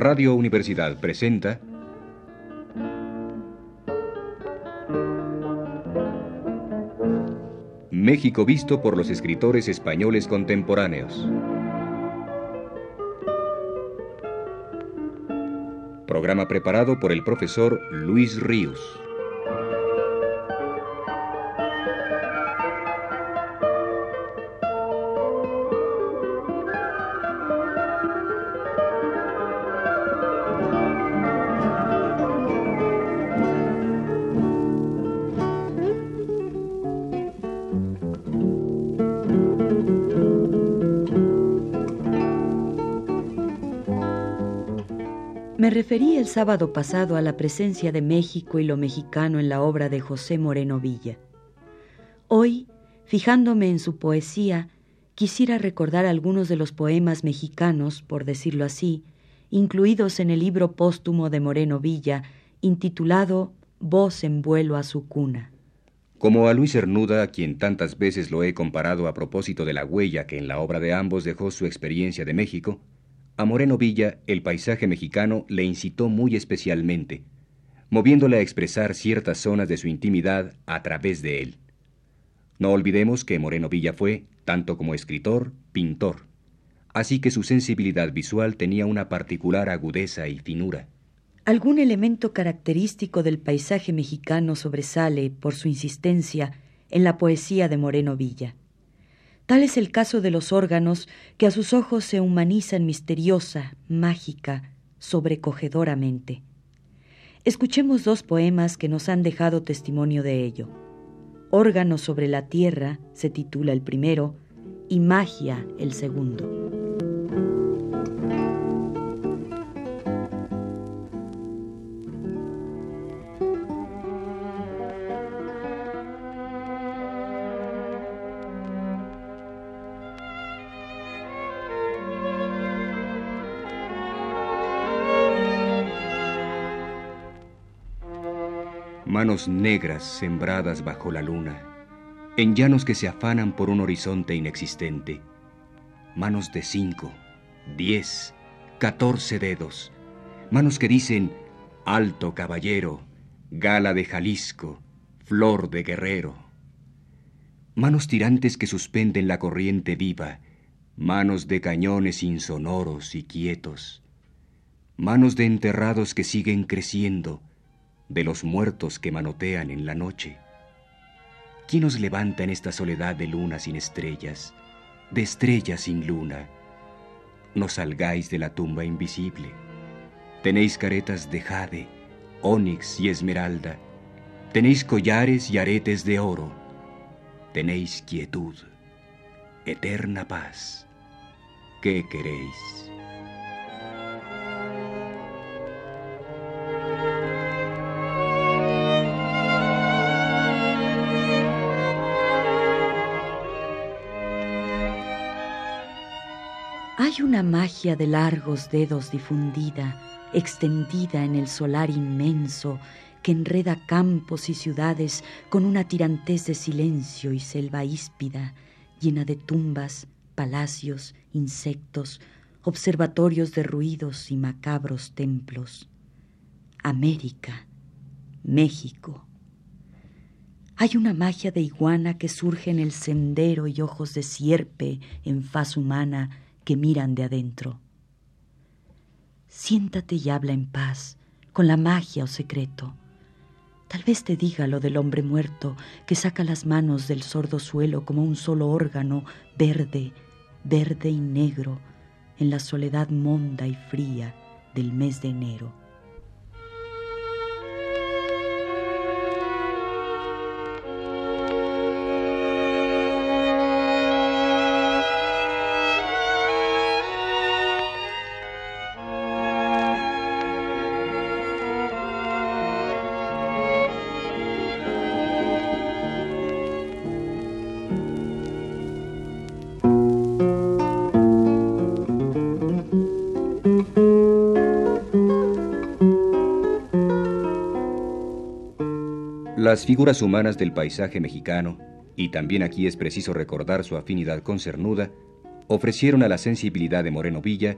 Radio Universidad presenta México visto por los escritores españoles contemporáneos. Programa preparado por el profesor Luis Ríos. Me referí el sábado pasado a la presencia de México y lo mexicano en la obra de José Moreno Villa. Hoy, fijándome en su poesía, quisiera recordar algunos de los poemas mexicanos, por decirlo así, incluidos en el libro póstumo de Moreno Villa, intitulado Voz en vuelo a su cuna. Como a Luis Cernuda, quien tantas veces lo he comparado a propósito de la huella que en la obra de ambos dejó su experiencia de México, a Moreno Villa, el paisaje mexicano le incitó muy especialmente, moviéndole a expresar ciertas zonas de su intimidad a través de él. No olvidemos que Moreno Villa fue, tanto como escritor, pintor, así que su sensibilidad visual tenía una particular agudeza y finura. Algún elemento característico del paisaje mexicano sobresale, por su insistencia, en la poesía de Moreno Villa. Tal es el caso de los órganos que a sus ojos se humanizan misteriosa, mágica, sobrecogedoramente. Escuchemos dos poemas que nos han dejado testimonio de ello. Órgano sobre la tierra se titula el primero y Magia el segundo. Manos negras sembradas bajo la luna, en llanos que se afanan por un horizonte inexistente, manos de cinco, diez, catorce dedos, manos que dicen alto caballero, gala de Jalisco, flor de guerrero, manos tirantes que suspenden la corriente viva, manos de cañones insonoros y quietos, manos de enterrados que siguen creciendo, de los muertos que manotean en la noche. ¿Quién os levanta en esta soledad de luna sin estrellas, de estrellas sin luna? No salgáis de la tumba invisible. Tenéis caretas de jade, ónix y esmeralda. Tenéis collares y aretes de oro. Tenéis quietud, eterna paz. ¿Qué queréis? Hay una magia de largos dedos difundida, extendida en el solar inmenso, que enreda campos y ciudades con una tirantez de silencio y selva híspida, llena de tumbas, palacios, insectos, observatorios de ruidos y macabros templos. América, México. Hay una magia de iguana que surge en el sendero y ojos de sierpe en faz humana que miran de adentro. Siéntate y habla en paz, con la magia o secreto. Tal vez te diga lo del hombre muerto que saca las manos del sordo suelo como un solo órgano verde, verde y negro en la soledad monda y fría del mes de enero. Las figuras humanas del paisaje mexicano, y también aquí es preciso recordar su afinidad con Cernuda, ofrecieron a la sensibilidad de Moreno Villa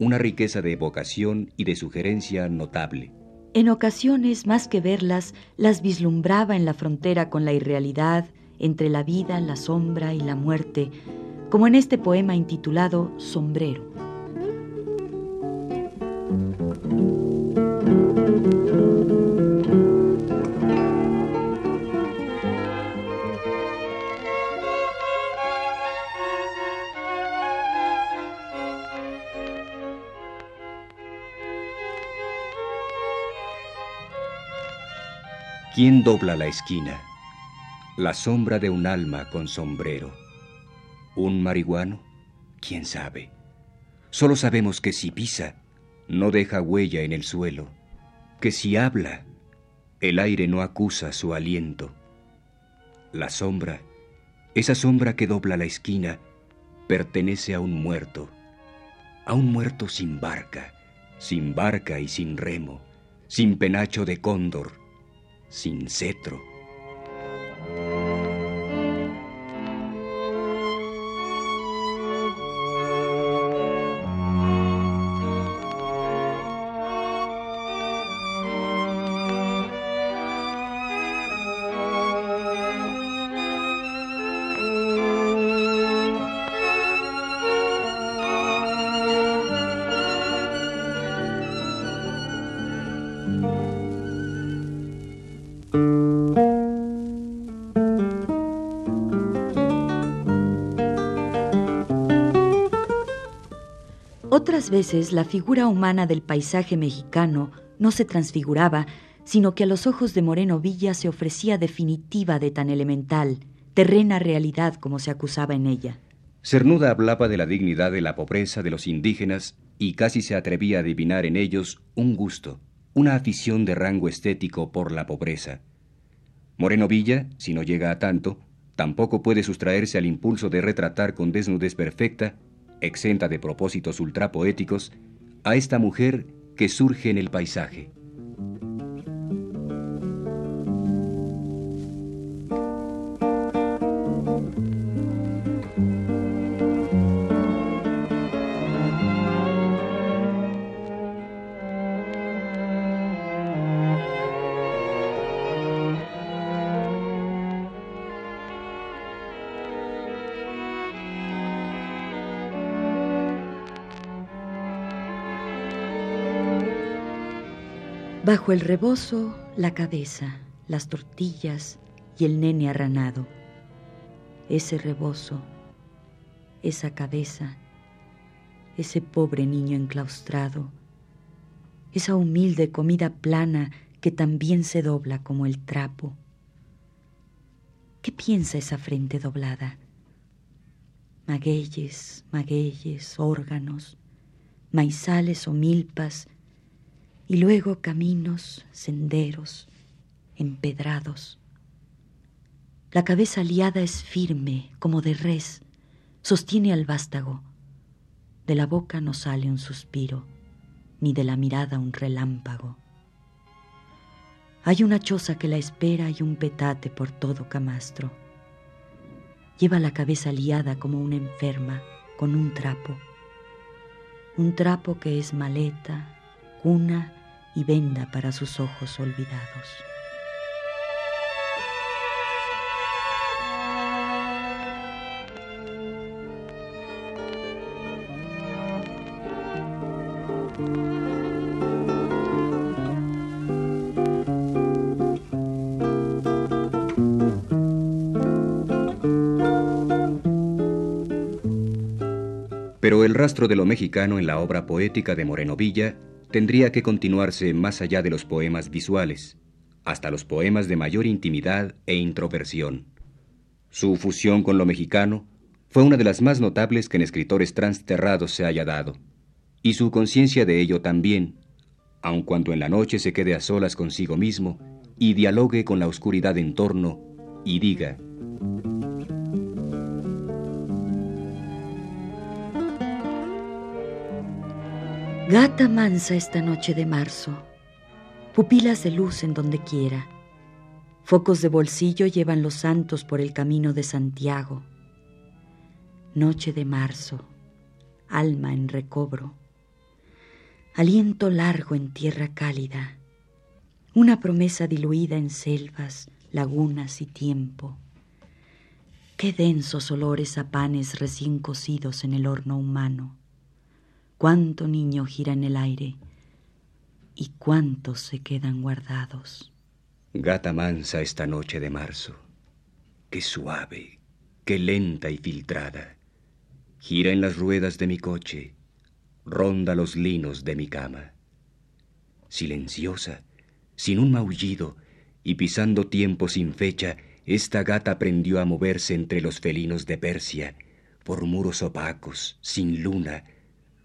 una riqueza de evocación y de sugerencia notable. En ocasiones, más que verlas, las vislumbraba en la frontera con la irrealidad, entre la vida, la sombra y la muerte, como en este poema intitulado Sombrero. ¿Quién dobla la esquina? La sombra de un alma con sombrero. ¿Un marihuano? ¿Quién sabe? Solo sabemos que si pisa, no deja huella en el suelo, que si habla, el aire no acusa su aliento. La sombra, esa sombra que dobla la esquina, pertenece a un muerto, a un muerto sin barca, sin barca y sin remo, sin penacho de cóndor, sin cetro. Otras veces la figura humana del paisaje mexicano no se transfiguraba, sino que a los ojos de Moreno Villa se ofrecía definitiva de tan elemental, terrena realidad como se acusaba en ella. Cernuda hablaba de la dignidad de la pobreza de los indígenas y casi se atrevía a adivinar en ellos un gusto, una afición de rango estético por la pobreza. Moreno Villa, si no llega a tanto, tampoco puede sustraerse al impulso de retratar con desnudez perfecta exenta de propósitos ultrapoéticos, a esta mujer que surge en el paisaje. Bajo el rebozo, la cabeza, las tortillas y el nene arranado. Ese rebozo, esa cabeza, ese pobre niño enclaustrado, esa humilde comida plana que también se dobla como el trapo. ¿Qué piensa esa frente doblada? Magueyes, magueyes, órganos, maizales o milpas, y luego caminos, senderos, empedrados. La cabeza liada es firme, como de res, sostiene al vástago. De la boca no sale un suspiro, ni de la mirada un relámpago. Hay una choza que la espera y un petate por todo camastro. Lleva la cabeza liada como una enferma, con un trapo. Un trapo que es maleta, cuna y venda para sus ojos olvidados. Pero el rastro de lo mexicano en la obra poética de Moreno Villa tendría que continuarse más allá de los poemas visuales, hasta los poemas de mayor intimidad e introversión. Su fusión con lo mexicano fue una de las más notables que en escritores transterrados se haya dado, y su conciencia de ello también, aun cuando en la noche se quede a solas consigo mismo y dialogue con la oscuridad en torno y diga, Gata mansa esta noche de marzo, pupilas de luz en donde quiera, focos de bolsillo llevan los santos por el camino de Santiago. Noche de marzo, alma en recobro, aliento largo en tierra cálida, una promesa diluida en selvas, lagunas y tiempo. Qué densos olores a panes recién cocidos en el horno humano. Cuánto niño gira en el aire y cuántos se quedan guardados. Gata mansa esta noche de marzo, qué suave, qué lenta y filtrada. Gira en las ruedas de mi coche, ronda los linos de mi cama. Silenciosa, sin un maullido y pisando tiempo sin fecha, esta gata aprendió a moverse entre los felinos de Persia, por muros opacos, sin luna,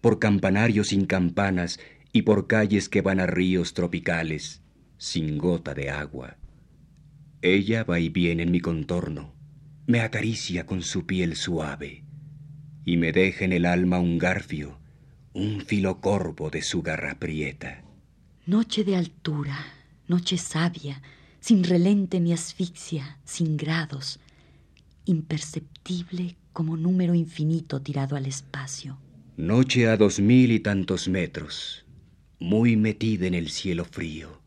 por campanarios sin campanas y por calles que van a ríos tropicales, sin gota de agua. Ella va y viene en mi contorno, me acaricia con su piel suave y me deja en el alma un garfio, un filo corvo de su garra prieta. Noche de altura, noche sabia, sin relente ni asfixia, sin grados, imperceptible como número infinito tirado al espacio. Noche a dos mil y tantos metros, muy metida en el cielo frío,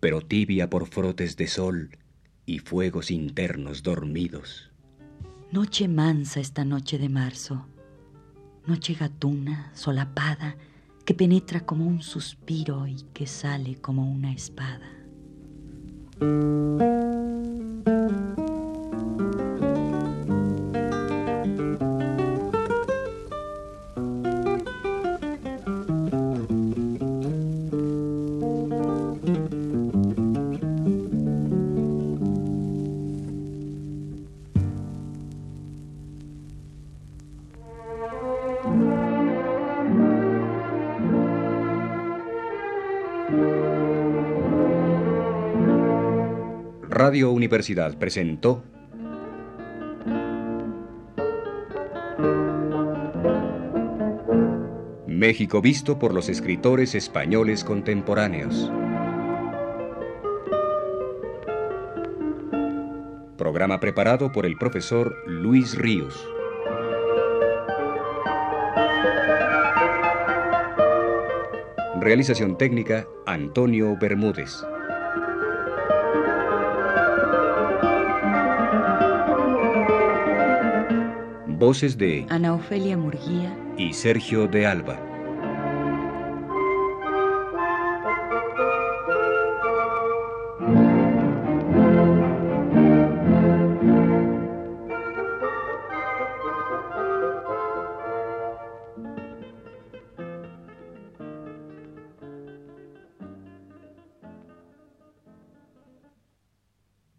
pero tibia por frotes de sol y fuegos internos dormidos. Noche mansa esta noche de marzo, noche gatuna, solapada, que penetra como un suspiro y que sale como una espada. Radio Universidad presentó México visto por los escritores españoles contemporáneos. Programa preparado por el profesor Luis Ríos. Realización técnica Antonio Bermúdez. Voces de Ana Ofelia Murguía y Sergio de Alba.